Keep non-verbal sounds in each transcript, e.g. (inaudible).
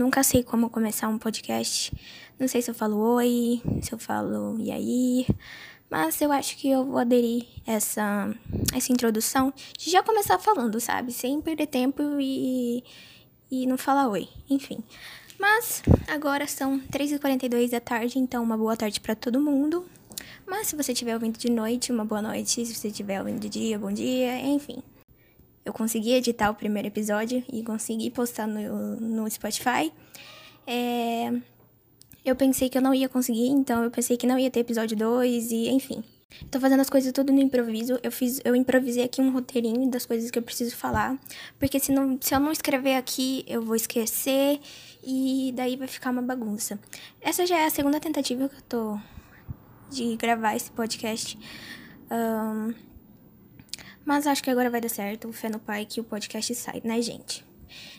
nunca sei como começar um podcast. Não sei se eu falo oi, se eu falo e aí. Mas eu acho que eu vou aderir essa, essa introdução de já começar falando, sabe? Sem perder tempo e, e não falar oi. Enfim. Mas agora são 3h42 da tarde, então uma boa tarde para todo mundo. Mas se você estiver ouvindo de noite, uma boa noite. Se você estiver ouvindo de dia, bom dia, enfim. Eu consegui editar o primeiro episódio e consegui postar no, no Spotify. É, eu pensei que eu não ia conseguir, então eu pensei que não ia ter episódio 2 e enfim. Tô fazendo as coisas tudo no improviso. Eu fiz, eu improvisei aqui um roteirinho das coisas que eu preciso falar, porque se não, se eu não escrever aqui, eu vou esquecer e daí vai ficar uma bagunça. Essa já é a segunda tentativa que eu tô de gravar esse podcast. Um, mas acho que agora vai dar certo. Fé no pai que o podcast sai, né, gente?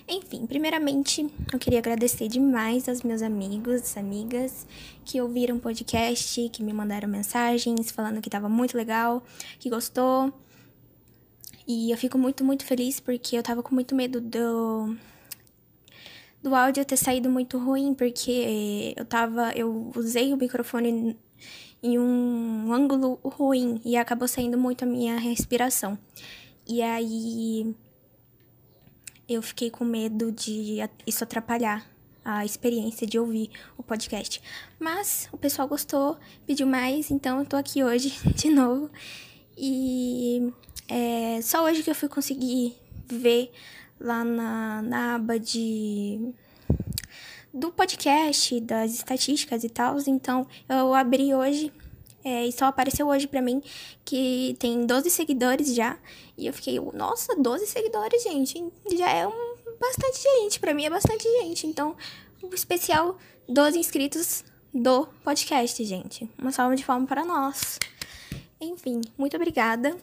Enfim, primeiramente, eu queria agradecer demais aos meus amigos, amigas que ouviram o podcast, que me mandaram mensagens falando que estava muito legal, que gostou. E eu fico muito, muito feliz porque eu tava com muito medo do do áudio ter saído muito ruim, porque eu tava eu usei o microfone em um ângulo ruim e acabou saindo muito a minha respiração. E aí eu fiquei com medo de isso atrapalhar a experiência de ouvir o podcast. Mas o pessoal gostou, pediu mais, então eu tô aqui hoje (laughs) de novo. E é só hoje que eu fui conseguir ver lá na, na aba de do podcast, das estatísticas e tal. Então eu abri hoje é, e só apareceu hoje pra mim que tem 12 seguidores já. E eu fiquei, nossa, 12 seguidores, gente. Já é um, bastante gente. Pra mim é bastante gente. Então, o especial 12 inscritos do podcast, gente. Uma salva de palmas para nós. Enfim, muito obrigada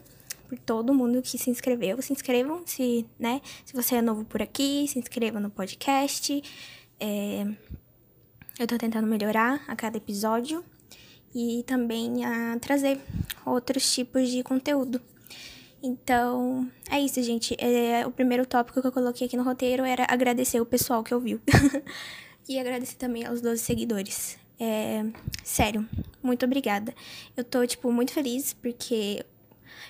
por todo mundo que se inscreveu. Se inscrevam, se, né? Se você é novo por aqui, se inscreva no podcast. É, eu tô tentando melhorar a cada episódio e também a trazer outros tipos de conteúdo. Então, é isso, gente. É, o primeiro tópico que eu coloquei aqui no roteiro era agradecer o pessoal que ouviu. (laughs) e agradecer também aos 12 seguidores. É, sério, muito obrigada. Eu tô, tipo, muito feliz porque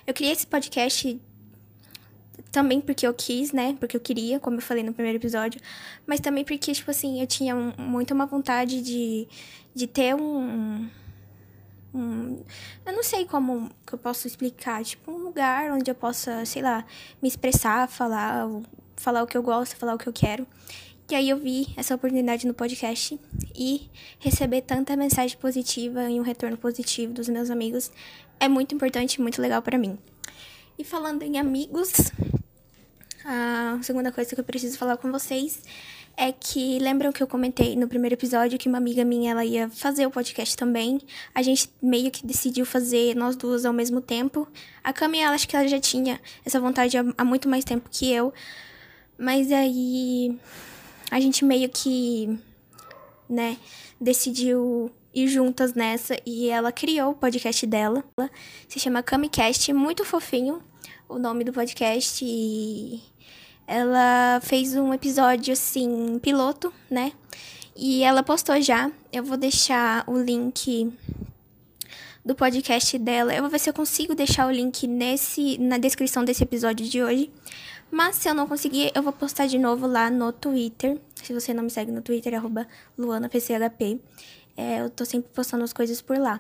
eu criei esse podcast também porque eu quis, né? Porque eu queria, como eu falei no primeiro episódio. Mas também porque, tipo assim, eu tinha muito uma vontade de, de ter um um, eu não sei como que eu posso explicar, tipo um lugar onde eu possa, sei lá, me expressar, falar, falar o que eu gosto, falar o que eu quero. E aí eu vi essa oportunidade no podcast e receber tanta mensagem positiva e um retorno positivo dos meus amigos é muito importante e muito legal para mim. E falando em amigos, a segunda coisa que eu preciso falar com vocês é que lembram que eu comentei no primeiro episódio que uma amiga minha ela ia fazer o podcast também. A gente meio que decidiu fazer nós duas ao mesmo tempo. A Cami, ela acho que ela já tinha essa vontade há, muito mais tempo que eu. Mas aí a gente meio que, né, decidiu ir juntas nessa e ela criou o podcast dela. Se chama CamiCast, muito fofinho o nome do podcast e ela fez um episódio assim, piloto, né? E ela postou já. Eu vou deixar o link do podcast dela. Eu vou ver se eu consigo deixar o link nesse na descrição desse episódio de hoje. Mas se eu não conseguir, eu vou postar de novo lá no Twitter. Se você não me segue no Twitter, é LuanaPCHP. É, eu tô sempre postando as coisas por lá.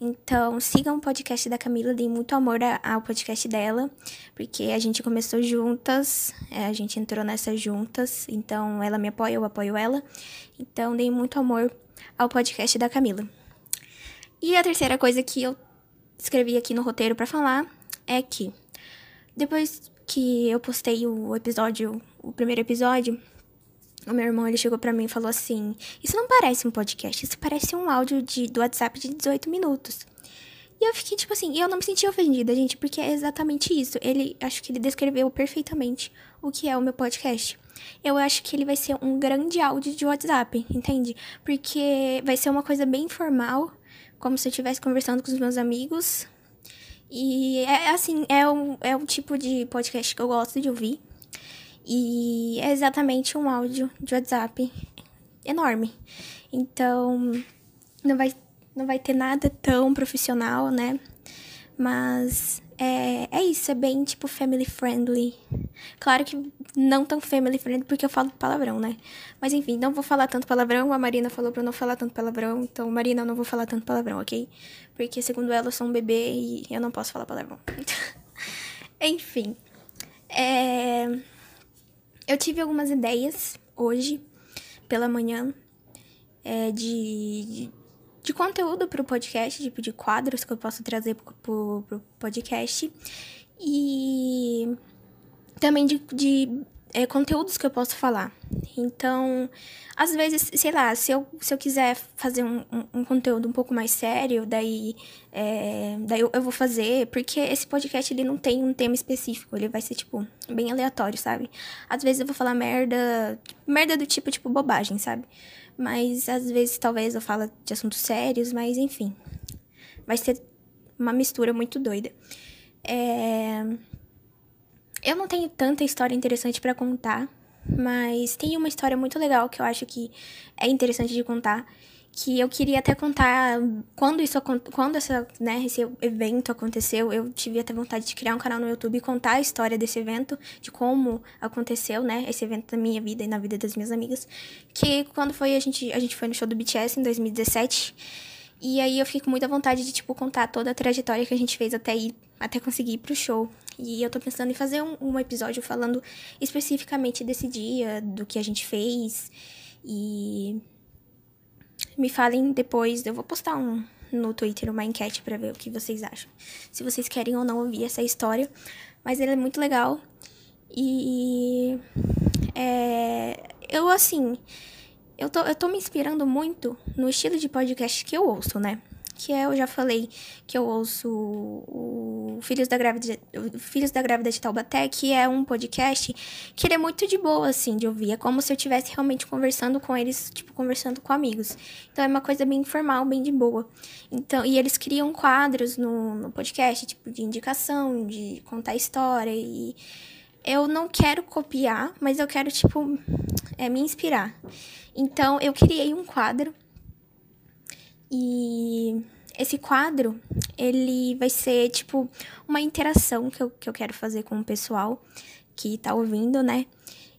Então, sigam o podcast da Camila, deem muito amor ao podcast dela, porque a gente começou juntas, é, a gente entrou nessas juntas, então ela me apoia, eu apoio ela. Então, deem muito amor ao podcast da Camila. E a terceira coisa que eu escrevi aqui no roteiro para falar é que depois que eu postei o episódio, o primeiro episódio, o meu irmão, ele chegou para mim e falou assim: Isso não parece um podcast, isso parece um áudio de, do WhatsApp de 18 minutos. E eu fiquei tipo assim, eu não me senti ofendida, gente, porque é exatamente isso. Ele, acho que ele descreveu perfeitamente o que é o meu podcast. Eu acho que ele vai ser um grande áudio de WhatsApp, entende? Porque vai ser uma coisa bem informal, como se eu estivesse conversando com os meus amigos. E é assim, é um, é um tipo de podcast que eu gosto de ouvir. E é exatamente um áudio de WhatsApp enorme. Então, não vai, não vai ter nada tão profissional, né? Mas é, é isso, é bem tipo family friendly. Claro que não tão family friendly porque eu falo palavrão, né? Mas enfim, não vou falar tanto palavrão. A Marina falou pra eu não falar tanto palavrão. Então, Marina, eu não vou falar tanto palavrão, ok? Porque segundo ela, eu sou um bebê e eu não posso falar palavrão. (laughs) enfim. É... Eu tive algumas ideias hoje, pela manhã, é, de, de de conteúdo para o podcast, tipo de quadros que eu posso trazer para o podcast. E também de, de é, conteúdos que eu posso falar. Então, às vezes, sei lá, se eu, se eu quiser fazer um, um, conteúdo um pouco mais sério, daí, é, daí eu, eu, vou fazer, porque esse podcast ele não tem um tema específico, ele vai ser, tipo, bem aleatório, sabe? Às vezes eu vou falar merda, merda do tipo, tipo, bobagem, sabe? Mas às vezes talvez eu fale de assuntos sérios, mas enfim. Vai ser uma mistura muito doida. É... Eu não tenho tanta história interessante para contar, mas tem uma história muito legal que eu acho que é interessante de contar que eu queria até contar quando isso quando essa, né, esse evento aconteceu, eu tive até vontade de criar um canal no YouTube e contar a história desse evento, de como aconteceu, né, esse evento na minha vida e na vida das minhas amigas, que quando foi a gente a gente foi no show do BTS em 2017. E aí eu fiquei com muita vontade de tipo contar toda a trajetória que a gente fez até ir até conseguir ir pro show. E eu tô pensando em fazer um, um episódio falando especificamente desse dia, do que a gente fez e me falem depois, eu vou postar um no Twitter uma enquete para ver o que vocês acham. Se vocês querem ou não ouvir essa história. Mas ele é muito legal. E. É, eu, assim. Eu tô, eu tô me inspirando muito no estilo de podcast que eu ouço, né? Que é, eu já falei que eu ouço o Filhos da Grávida, Filhos da Grávida de Taubaté, que é um podcast que ele é muito de boa, assim, de ouvir. É como se eu estivesse realmente conversando com eles, tipo, conversando com amigos. Então é uma coisa bem informal, bem de boa. Então, e eles criam quadros no, no podcast, tipo, de indicação, de contar história e eu não quero copiar, mas eu quero, tipo, é, me inspirar. Então, eu criei um quadro e esse quadro, ele vai ser, tipo, uma interação que eu, que eu quero fazer com o pessoal que tá ouvindo, né?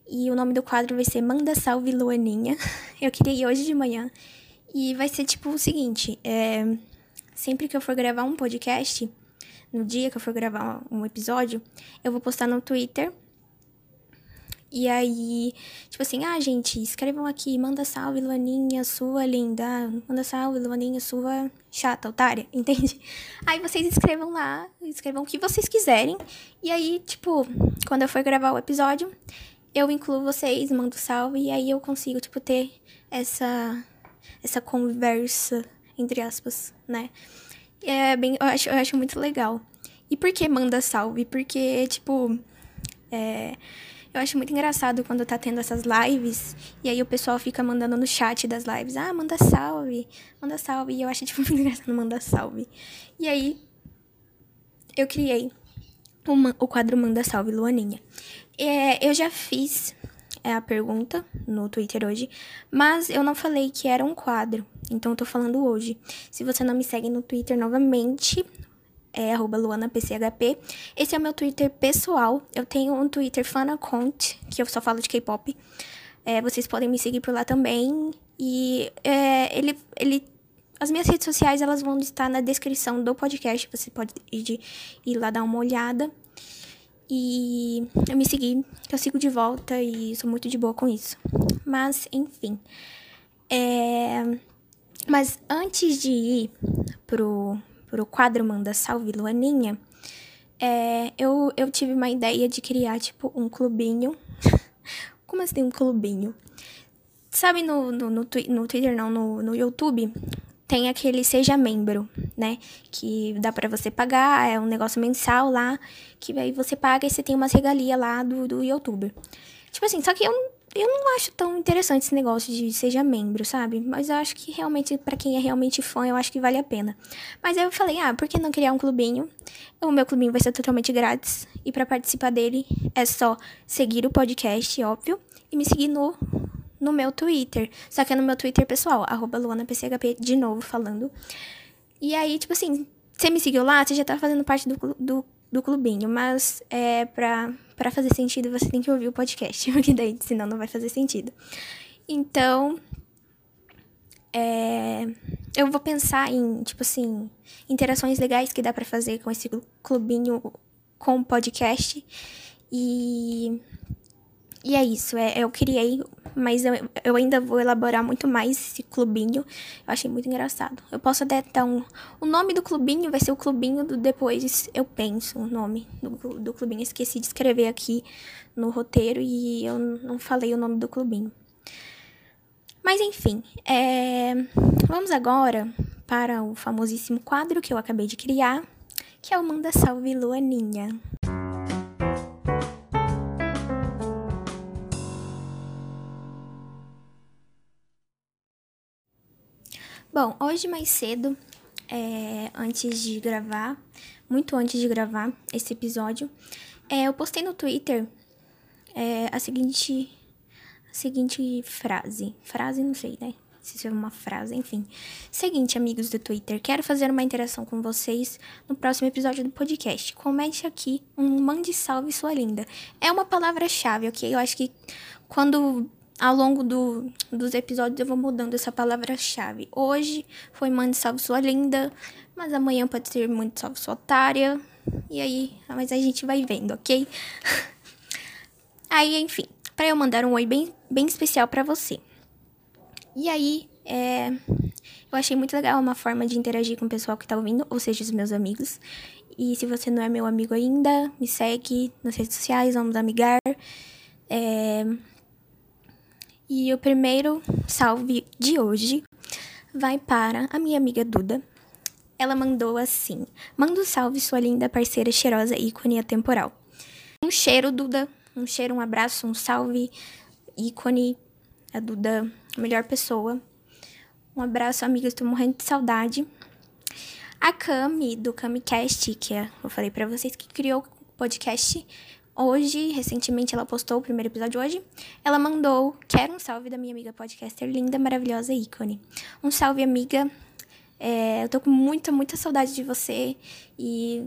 E o nome do quadro vai ser Manda Salve Luaninha. (laughs) Eu queria ir hoje de manhã. E vai ser, tipo, o seguinte: é, sempre que eu for gravar um podcast, no dia que eu for gravar um episódio, eu vou postar no Twitter e aí, tipo assim, ah, gente, escrevam aqui, manda salve, Luaninha, sua linda. Manda salve, Luaninha, sua chata, otária, (laughs) entende? Aí vocês escrevam lá, escrevam o que vocês quiserem. E aí, tipo, quando eu for gravar o episódio, eu incluo vocês, mando salve, e aí eu consigo, tipo, ter essa, essa conversa, entre aspas, né? É bem, eu acho, eu acho muito legal. E por que manda salve? Porque, tipo, é eu acho muito engraçado quando tá tendo essas lives e aí o pessoal fica mandando no chat das lives: ah, manda salve, manda salve. E eu acho (laughs) tipo, muito engraçado mandar salve. E aí eu criei uma, o quadro Manda Salve Luaninha. É, eu já fiz é, a pergunta no Twitter hoje, mas eu não falei que era um quadro, então eu tô falando hoje. Se você não me segue no Twitter novamente, é luanapchp. Esse é o meu Twitter pessoal. Eu tenho um Twitter fanacount, que eu só falo de K-pop. É, vocês podem me seguir por lá também. E é, ele, ele, as minhas redes sociais elas vão estar na descrição do podcast. Você pode ir, ir lá dar uma olhada. E eu me segui, eu sigo de volta e sou muito de boa com isso. Mas, enfim. É... Mas antes de ir pro, pro quadro Manda Salve Luaninha, é, eu, eu tive uma ideia de criar, tipo, um clubinho. (laughs) Como assim um clubinho? Sabe no, no, no, no Twitter, não, no, no YouTube, tem aquele Seja Membro, né? Que dá para você pagar, é um negócio mensal lá, que aí você paga e você tem umas regalias lá do, do YouTube. Tipo assim, só que eu eu não acho tão interessante esse negócio de seja membro, sabe? Mas eu acho que realmente, para quem é realmente fã, eu acho que vale a pena. Mas aí eu falei, ah, por que não criar um clubinho? O meu clubinho vai ser totalmente grátis. E para participar dele é só seguir o podcast, óbvio, e me seguir no, no meu Twitter. Só que é no meu Twitter pessoal, arroba LuanaPCHP, de novo falando. E aí, tipo assim, você me seguiu lá, você já tá fazendo parte do, do, do clubinho. Mas é pra, pra fazer sentido, você tem que ouvir o podcast. (laughs) Porque daí, senão não vai fazer sentido. Então, é, eu vou pensar em, tipo assim, interações legais que dá para fazer com esse clubinho com podcast. E, e é isso, é, eu criei, mas eu, eu ainda vou elaborar muito mais esse clubinho. Eu achei muito engraçado. Eu posso até dar um. O nome do clubinho vai ser o clubinho do Depois Eu Penso, o nome do, do clubinho. Esqueci de escrever aqui no roteiro e eu não falei o nome do clubinho. Mas enfim, é... vamos agora para o famosíssimo quadro que eu acabei de criar, que é o Manda Salve Luaninha. Bom, hoje mais cedo, é, antes de gravar, muito antes de gravar esse episódio, é, eu postei no Twitter é, a seguinte seguinte frase. Frase, não sei, né? Se é uma frase, enfim. Seguinte, amigos do Twitter, quero fazer uma interação com vocês no próximo episódio do podcast. Comente aqui um mande salve sua linda. É uma palavra-chave, ok? Eu acho que quando ao longo do, dos episódios eu vou mudando essa palavra-chave. Hoje foi mande salve sua linda, mas amanhã pode ser mande salve sua otária. E aí, mas a gente vai vendo, ok? (laughs) aí, enfim para eu mandar um oi bem, bem especial para você. E aí, é, eu achei muito legal uma forma de interagir com o pessoal que tá ouvindo, ou seja, os meus amigos. E se você não é meu amigo ainda, me segue nas redes sociais, vamos amigar. É... E o primeiro salve de hoje vai para a minha amiga Duda. Ela mandou assim: Manda um salve, sua linda parceira cheirosa ícone atemporal. Um cheiro, Duda. Um cheiro, um abraço, um salve, ícone, a Duda, a melhor pessoa. Um abraço, amigas, tô morrendo de saudade. A Cami, do CamiCast, que é, eu falei para vocês que criou o podcast hoje, recentemente ela postou o primeiro episódio hoje. Ela mandou, quero um salve da minha amiga podcaster linda, maravilhosa, ícone. Um salve, amiga. É, eu tô com muita, muita saudade de você e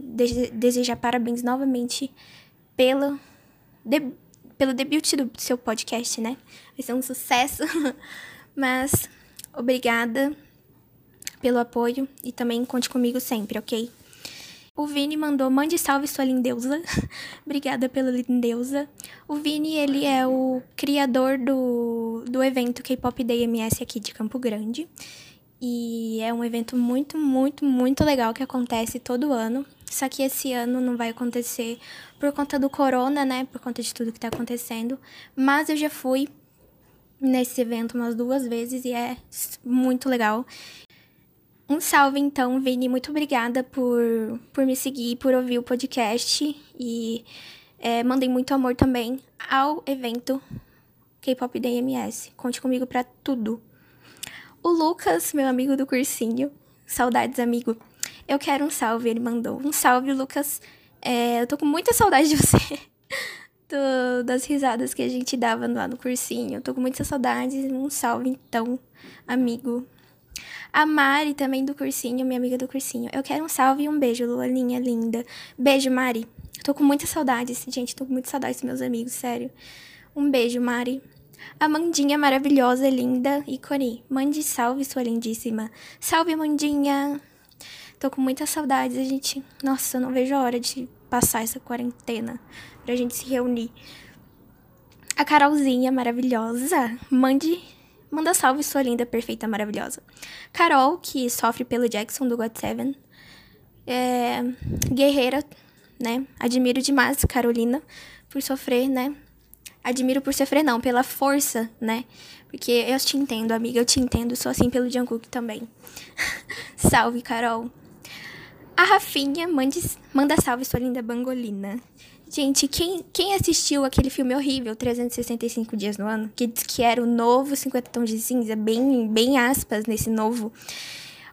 desejar parabéns novamente pelo de, pelo debut do seu podcast, né? Vai ser um sucesso. (laughs) Mas obrigada pelo apoio e também conte comigo sempre, ok? O Vini mandou, mande salve sua lindeusa. (laughs) Obrigada pela lindeusa. O Vini, ele é o criador do, do evento K-Pop Day MS aqui de Campo Grande. E é um evento muito, muito, muito legal que acontece todo ano. Só que esse ano não vai acontecer por conta do corona, né? Por conta de tudo que tá acontecendo. Mas eu já fui nesse evento umas duas vezes e é muito legal. Um salve então, Vini. Muito obrigada por, por me seguir, por ouvir o podcast. E é, mandei muito amor também ao evento K-Pop DMS. Conte comigo para tudo. O Lucas, meu amigo do cursinho, saudades, amigo. Eu quero um salve, ele mandou. Um salve, Lucas. É, eu tô com muita saudade de você. (laughs) Do, das risadas que a gente dava lá no cursinho. Eu tô com muita saudade. Um salve, então, amigo. A Mari, também do cursinho, minha amiga do cursinho. Eu quero um salve e um beijo, Luaninha linda. Beijo, Mari. Tô com muita saudade, gente. Tô com muita saudade dos meus amigos, sério. Um beijo, Mari. Amandinha maravilhosa, linda, ícone. Mande salve, sua lindíssima. Salve, Amandinha. Tô com muita saudade, a gente. Nossa, eu não vejo a hora de passar essa quarentena pra gente se reunir. A Carolzinha maravilhosa, mande. Manda salve, sua linda, perfeita, maravilhosa. Carol, que sofre pelo Jackson do God Seven. É, guerreira, né? Admiro demais Carolina por sofrer, né? Admiro por sofrer, não, pela força, né? Porque eu te entendo, amiga, eu te entendo. Sou assim pelo Jungkook também. (laughs) Salve, Carol. A Rafinha mande, manda salve, sua linda bangolina. Gente, quem, quem assistiu aquele filme horrível, 365 Dias no Ano, que diz que era o novo 50 Tons de Cinza, bem, bem aspas nesse novo,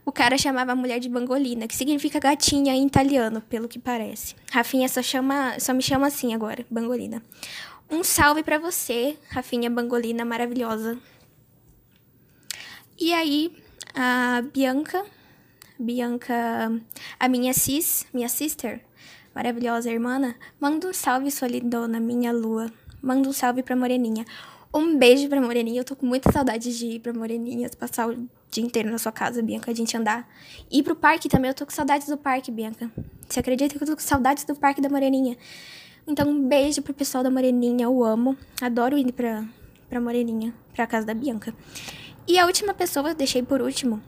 o cara chamava a mulher de bangolina, que significa gatinha em italiano, pelo que parece. Rafinha só, chama, só me chama assim agora, bangolina. Um salve para você, Rafinha Bangolina maravilhosa. E aí, a Bianca, Bianca, a minha sis, minha sister, maravilhosa irmã, manda um salve, sua lindona, minha lua. Manda um salve pra Moreninha. Um beijo pra Moreninha. Eu tô com muita saudade de ir pra Moreninha, passar o dia inteiro na sua casa, Bianca, a gente andar. Ir pro parque também, eu tô com saudades do parque, Bianca. Você acredita que eu tô com saudades do parque da Moreninha? Então, um beijo pro pessoal da Moreninha, eu amo. Adoro ir pra, pra Moreninha, pra casa da Bianca. E a última pessoa, deixei por último,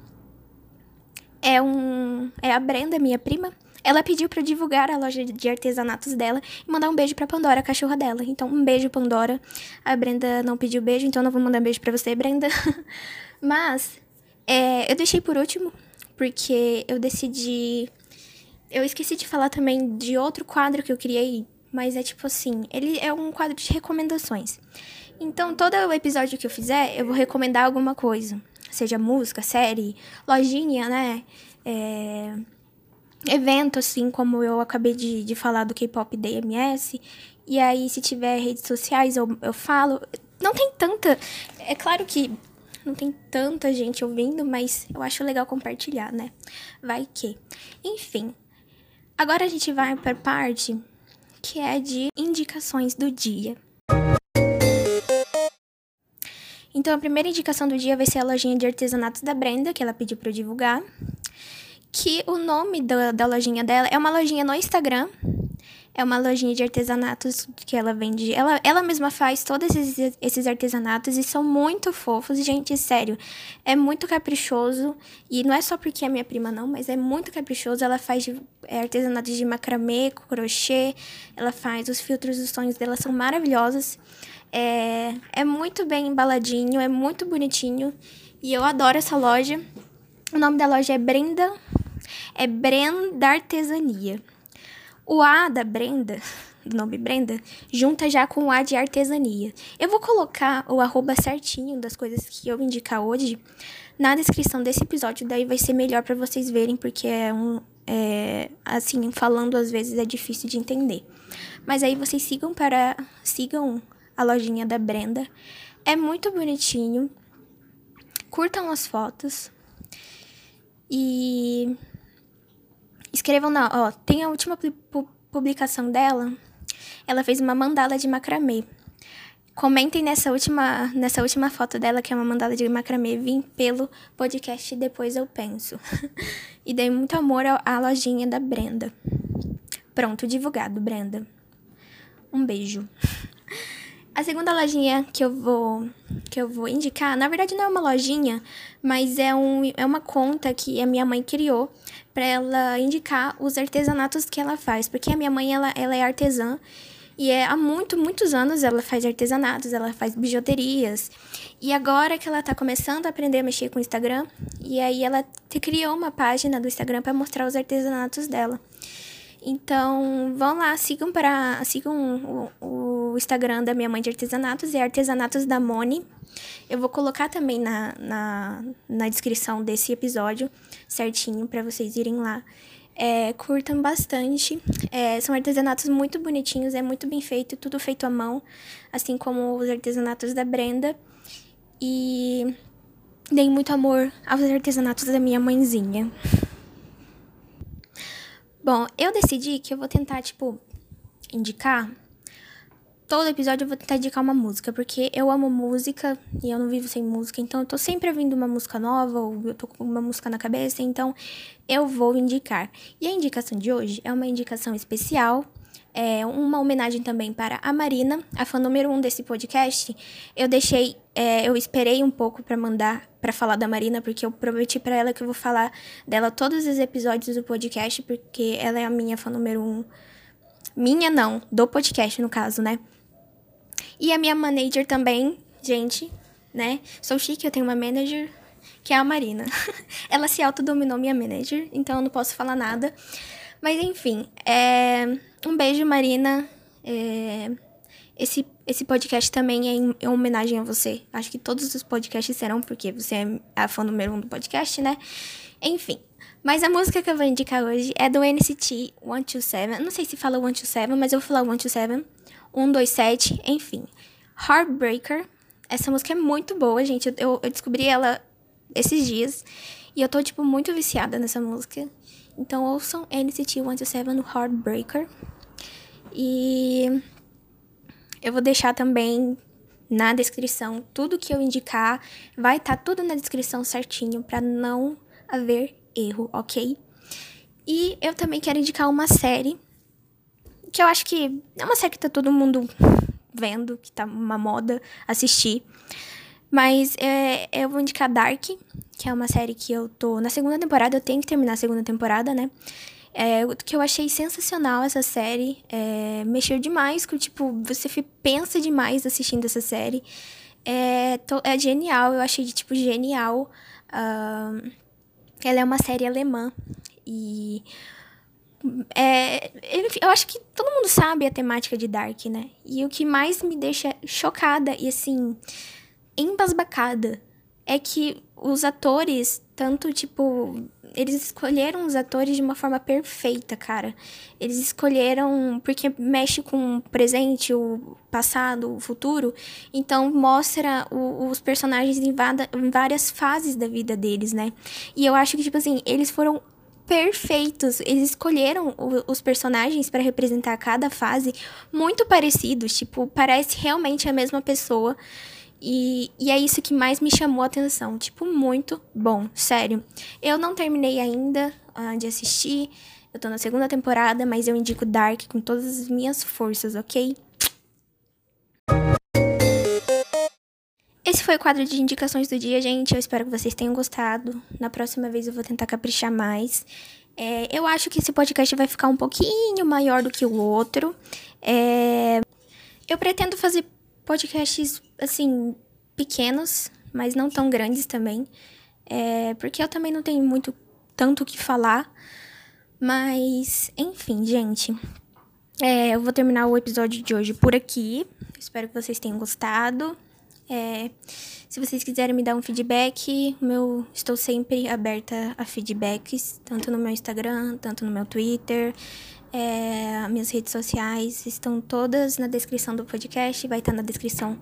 é um é a Brenda, minha prima. Ela pediu para divulgar a loja de artesanatos dela e mandar um beijo para Pandora, a cachorra dela. Então, um beijo, Pandora. A Brenda não pediu beijo, então não vou mandar beijo para você, Brenda. (laughs) Mas é, eu deixei por último porque eu decidi. Eu esqueci de falar também de outro quadro que eu criei, mas é tipo assim: ele é um quadro de recomendações. Então, todo o episódio que eu fizer, eu vou recomendar alguma coisa. Seja música, série, lojinha, né? É... Evento, assim, como eu acabei de, de falar do K-pop DMS. E aí, se tiver redes sociais, eu, eu falo. Não tem tanta. É claro que não tem tanta gente ouvindo, mas eu acho legal compartilhar, né? Vai que. Enfim. Agora a gente vai para parte que é de indicações do dia. Então, a primeira indicação do dia vai ser a lojinha de artesanatos da Brenda, que ela pediu para eu divulgar. Que o nome da, da lojinha dela é uma lojinha no Instagram. É uma lojinha de artesanatos que ela vende. Ela, ela mesma faz todos esses, esses artesanatos e são muito fofos. Gente, sério, é muito caprichoso. E não é só porque é minha prima, não, mas é muito caprichoso. Ela faz de, é, artesanatos de macramê, crochê. Ela faz os filtros dos sonhos dela, são maravilhosos. É, é muito bem embaladinho, é muito bonitinho. E eu adoro essa loja. O nome da loja é Brenda. É Brenda Artesania. O A da Brenda, do (laughs) nome Brenda, junta já com o A de artesania. Eu vou colocar o arroba certinho das coisas que eu indicar hoje na descrição desse episódio, daí vai ser melhor para vocês verem, porque é um. É, assim, falando às vezes é difícil de entender. Mas aí vocês sigam para. Sigam a lojinha da Brenda. É muito bonitinho. Curtam as fotos. E escrevam na, ó, tem a última publicação dela. Ela fez uma mandala de macramê. Comentem nessa última, nessa última foto dela, que é uma mandala de macramê. Vim pelo podcast Depois Eu Penso. (laughs) e dei muito amor à lojinha da Brenda. Pronto, divulgado, Brenda. Um beijo. (laughs) A segunda lojinha que eu vou que eu vou indicar, na verdade não é uma lojinha, mas é, um, é uma conta que a minha mãe criou para ela indicar os artesanatos que ela faz, porque a minha mãe ela, ela é artesã e é, há muito, muitos anos ela faz artesanatos, ela faz bijuterias. E agora que ela tá começando a aprender a mexer com o Instagram, e aí ela criou uma página do Instagram para mostrar os artesanatos dela. Então, vão lá, sigam para sigam o, o, Instagram da minha mãe de artesanatos, é Artesanatos da Moni. Eu vou colocar também na, na, na descrição desse episódio certinho para vocês irem lá. É, curtam bastante. É, são artesanatos muito bonitinhos, é muito bem feito, tudo feito à mão, assim como os artesanatos da Brenda. E deem muito amor aos artesanatos da minha mãezinha. Bom, eu decidi que eu vou tentar, tipo, indicar. Todo episódio eu vou tentar indicar uma música, porque eu amo música e eu não vivo sem música, então eu tô sempre ouvindo uma música nova, ou eu tô com uma música na cabeça, então eu vou indicar. E a indicação de hoje é uma indicação especial é, uma homenagem também para a Marina, a fã número um desse podcast. Eu deixei, é, eu esperei um pouco para mandar, para falar da Marina, porque eu prometi para ela que eu vou falar dela todos os episódios do podcast, porque ela é a minha fã número um. Minha não, do podcast no caso, né? E a minha manager também, gente, né? Sou chique, eu tenho uma manager que é a Marina. (laughs) ela se autodominou minha manager, então eu não posso falar nada. Mas enfim, é... um beijo, Marina. É... Esse, esse podcast também é em, em, homenagem a você. Acho que todos os podcasts serão, porque você é a fã número um do podcast, né? Enfim. Mas a música que eu vou indicar hoje é do NCT 127. Não sei se fala 127, mas eu vou falar 127. 127, enfim. Heartbreaker. Essa música é muito boa, gente. Eu, eu descobri ela esses dias. E eu tô, tipo, muito viciada nessa música. Então ouçam NCT 127 Heartbreaker. E eu vou deixar também na descrição tudo que eu indicar. Vai estar tá tudo na descrição certinho para não haver erro, ok? E eu também quero indicar uma série que eu acho que é uma série que tá todo mundo vendo, que tá uma moda assistir. Mas é, eu vou indicar Dark, que é uma série que eu tô na segunda temporada, eu tenho que terminar a segunda temporada, né? É, que eu achei sensacional essa série. É, mexeu demais com, tipo, você pensa demais assistindo essa série. É, to, é genial, eu achei, tipo, genial. Uh, ela é uma série alemã. E. É, eu acho que todo mundo sabe a temática de Dark, né? E o que mais me deixa chocada e, assim, embasbacada é que os atores, tanto tipo. Eles escolheram os atores de uma forma perfeita, cara. Eles escolheram. Porque mexe com o presente, o passado, o futuro. Então mostra o, os personagens em, vada, em várias fases da vida deles, né? E eu acho que, tipo assim, eles foram perfeitos. Eles escolheram o, os personagens para representar cada fase muito parecidos. Tipo, parece realmente a mesma pessoa. E, e é isso que mais me chamou a atenção. Tipo, muito bom, sério. Eu não terminei ainda uh, de assistir. Eu tô na segunda temporada, mas eu indico Dark com todas as minhas forças, ok? Esse foi o quadro de indicações do dia, gente. Eu espero que vocês tenham gostado. Na próxima vez eu vou tentar caprichar mais. É, eu acho que esse podcast vai ficar um pouquinho maior do que o outro. É, eu pretendo fazer podcasts, assim, pequenos, mas não tão grandes também. É, porque eu também não tenho muito tanto o que falar. Mas, enfim, gente. É, eu vou terminar o episódio de hoje por aqui. Espero que vocês tenham gostado. É, se vocês quiserem me dar um feedback, meu, estou sempre aberta a feedbacks, tanto no meu Instagram, tanto no meu Twitter. É, minhas redes sociais estão todas na descrição do podcast, vai estar na descrição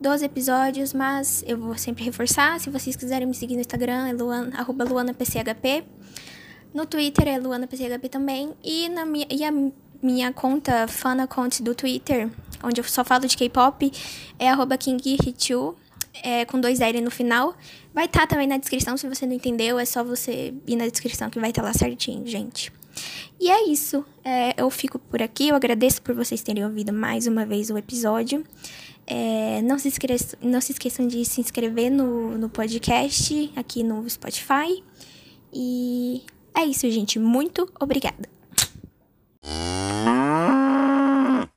dos episódios, mas eu vou sempre reforçar. Se vocês quiserem me seguir no Instagram, é luan, arroba luanapchp. No Twitter é luanapchp também. E, na minha, e a minha conta, fan account do Twitter, onde eu só falo de K-pop, é arroba kinghitchu, é, com dois L no final. Vai estar tá também na descrição, se você não entendeu, é só você ir na descrição que vai estar tá lá certinho, gente. E é isso. É, eu fico por aqui. Eu agradeço por vocês terem ouvido mais uma vez o episódio. É, não, se esqueçam, não se esqueçam de se inscrever no, no podcast aqui no Spotify. E é isso, gente. Muito obrigada.